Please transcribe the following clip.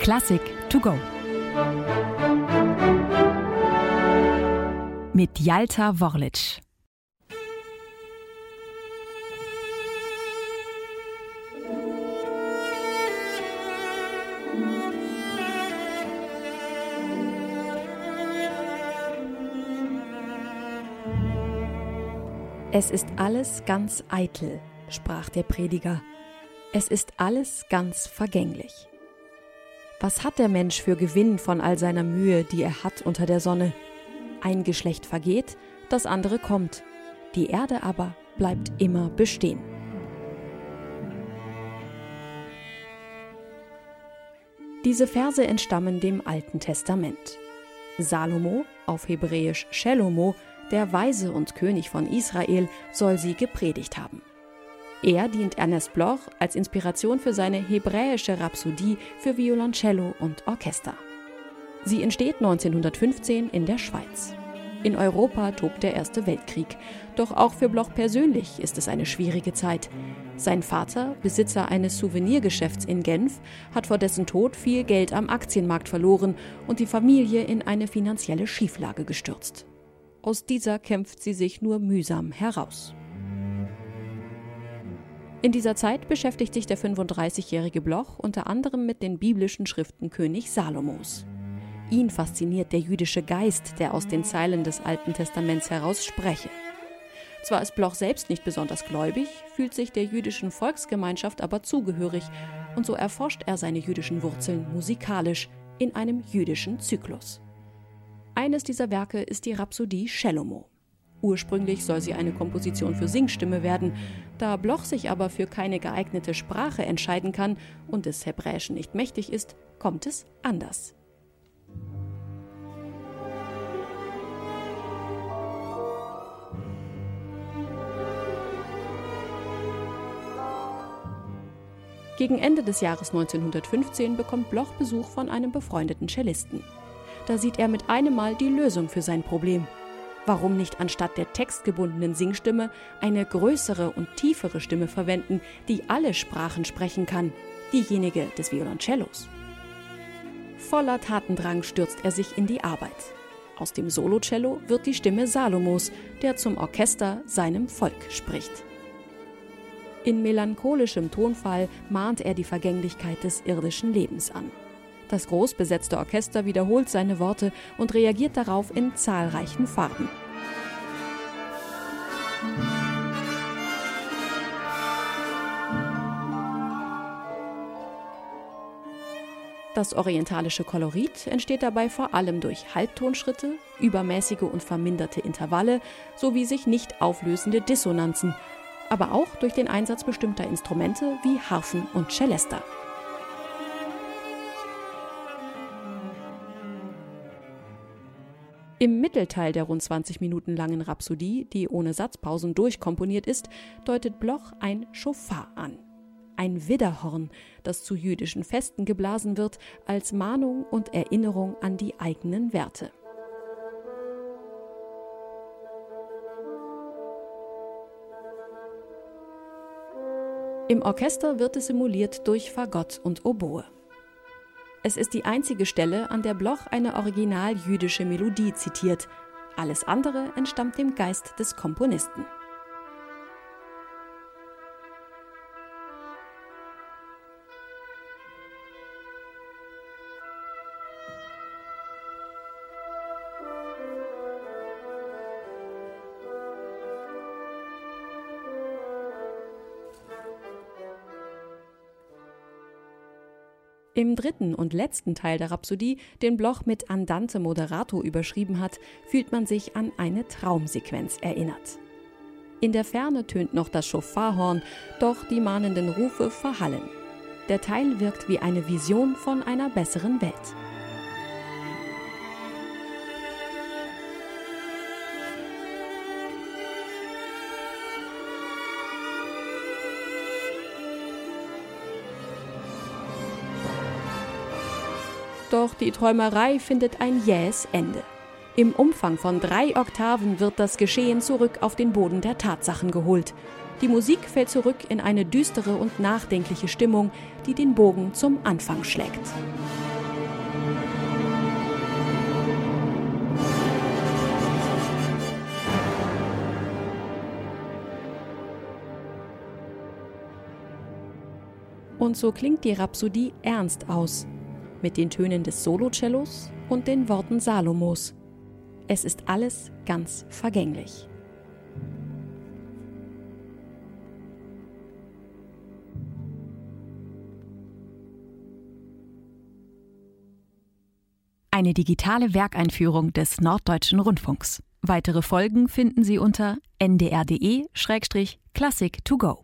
Klassik to go. Mit Jalta Worlic. Es ist alles ganz eitel, sprach der Prediger. Es ist alles ganz vergänglich. Was hat der Mensch für Gewinn von all seiner Mühe, die er hat unter der Sonne? Ein Geschlecht vergeht, das andere kommt. Die Erde aber bleibt immer bestehen. Diese Verse entstammen dem Alten Testament. Salomo, auf Hebräisch Shelomo, der Weise und König von Israel, soll sie gepredigt haben. Er dient Ernest Bloch als Inspiration für seine hebräische Rhapsodie für Violoncello und Orchester. Sie entsteht 1915 in der Schweiz. In Europa tobt der Erste Weltkrieg. Doch auch für Bloch persönlich ist es eine schwierige Zeit. Sein Vater, Besitzer eines Souvenirgeschäfts in Genf, hat vor dessen Tod viel Geld am Aktienmarkt verloren und die Familie in eine finanzielle Schieflage gestürzt. Aus dieser kämpft sie sich nur mühsam heraus. In dieser Zeit beschäftigt sich der 35-jährige Bloch unter anderem mit den biblischen Schriften König Salomos. Ihn fasziniert der jüdische Geist, der aus den Zeilen des Alten Testaments heraus spreche. Zwar ist Bloch selbst nicht besonders gläubig, fühlt sich der jüdischen Volksgemeinschaft aber zugehörig und so erforscht er seine jüdischen Wurzeln musikalisch in einem jüdischen Zyklus. Eines dieser Werke ist die Rhapsodie Shelomo. Ursprünglich soll sie eine Komposition für Singstimme werden. Da Bloch sich aber für keine geeignete Sprache entscheiden kann und des Hebräischen nicht mächtig ist, kommt es anders. Gegen Ende des Jahres 1915 bekommt Bloch Besuch von einem befreundeten Cellisten. Da sieht er mit einem Mal die Lösung für sein Problem. Warum nicht anstatt der textgebundenen Singstimme eine größere und tiefere Stimme verwenden, die alle Sprachen sprechen kann, diejenige des Violoncellos? Voller Tatendrang stürzt er sich in die Arbeit. Aus dem Solocello wird die Stimme Salomos, der zum Orchester seinem Volk spricht. In melancholischem Tonfall mahnt er die Vergänglichkeit des irdischen Lebens an. Das großbesetzte Orchester wiederholt seine Worte und reagiert darauf in zahlreichen Farben. Das orientalische Kolorit entsteht dabei vor allem durch Halbtonschritte, übermäßige und verminderte Intervalle sowie sich nicht auflösende Dissonanzen, aber auch durch den Einsatz bestimmter Instrumente wie Harfen und Celesta. Im Mittelteil der rund 20 Minuten langen Rhapsodie, die ohne Satzpausen durchkomponiert ist, deutet Bloch ein Schofar an. Ein Widderhorn, das zu jüdischen Festen geblasen wird, als Mahnung und Erinnerung an die eigenen Werte. Im Orchester wird es simuliert durch Fagott und Oboe. Es ist die einzige Stelle, an der Bloch eine original jüdische Melodie zitiert. Alles andere entstammt dem Geist des Komponisten. Im dritten und letzten Teil der Rhapsodie, den Bloch mit Andante Moderato überschrieben hat, fühlt man sich an eine Traumsequenz erinnert. In der Ferne tönt noch das Schofarhorn, doch die mahnenden Rufe verhallen. Der Teil wirkt wie eine Vision von einer besseren Welt. Doch die Träumerei findet ein jähes Ende. Im Umfang von drei Oktaven wird das Geschehen zurück auf den Boden der Tatsachen geholt. Die Musik fällt zurück in eine düstere und nachdenkliche Stimmung, die den Bogen zum Anfang schlägt. Und so klingt die Rhapsodie ernst aus mit den Tönen des Solocellos und den Worten Salomos. Es ist alles ganz vergänglich. Eine digitale Werkeinführung des Norddeutschen Rundfunks. Weitere Folgen finden Sie unter ndr.de-classic to go.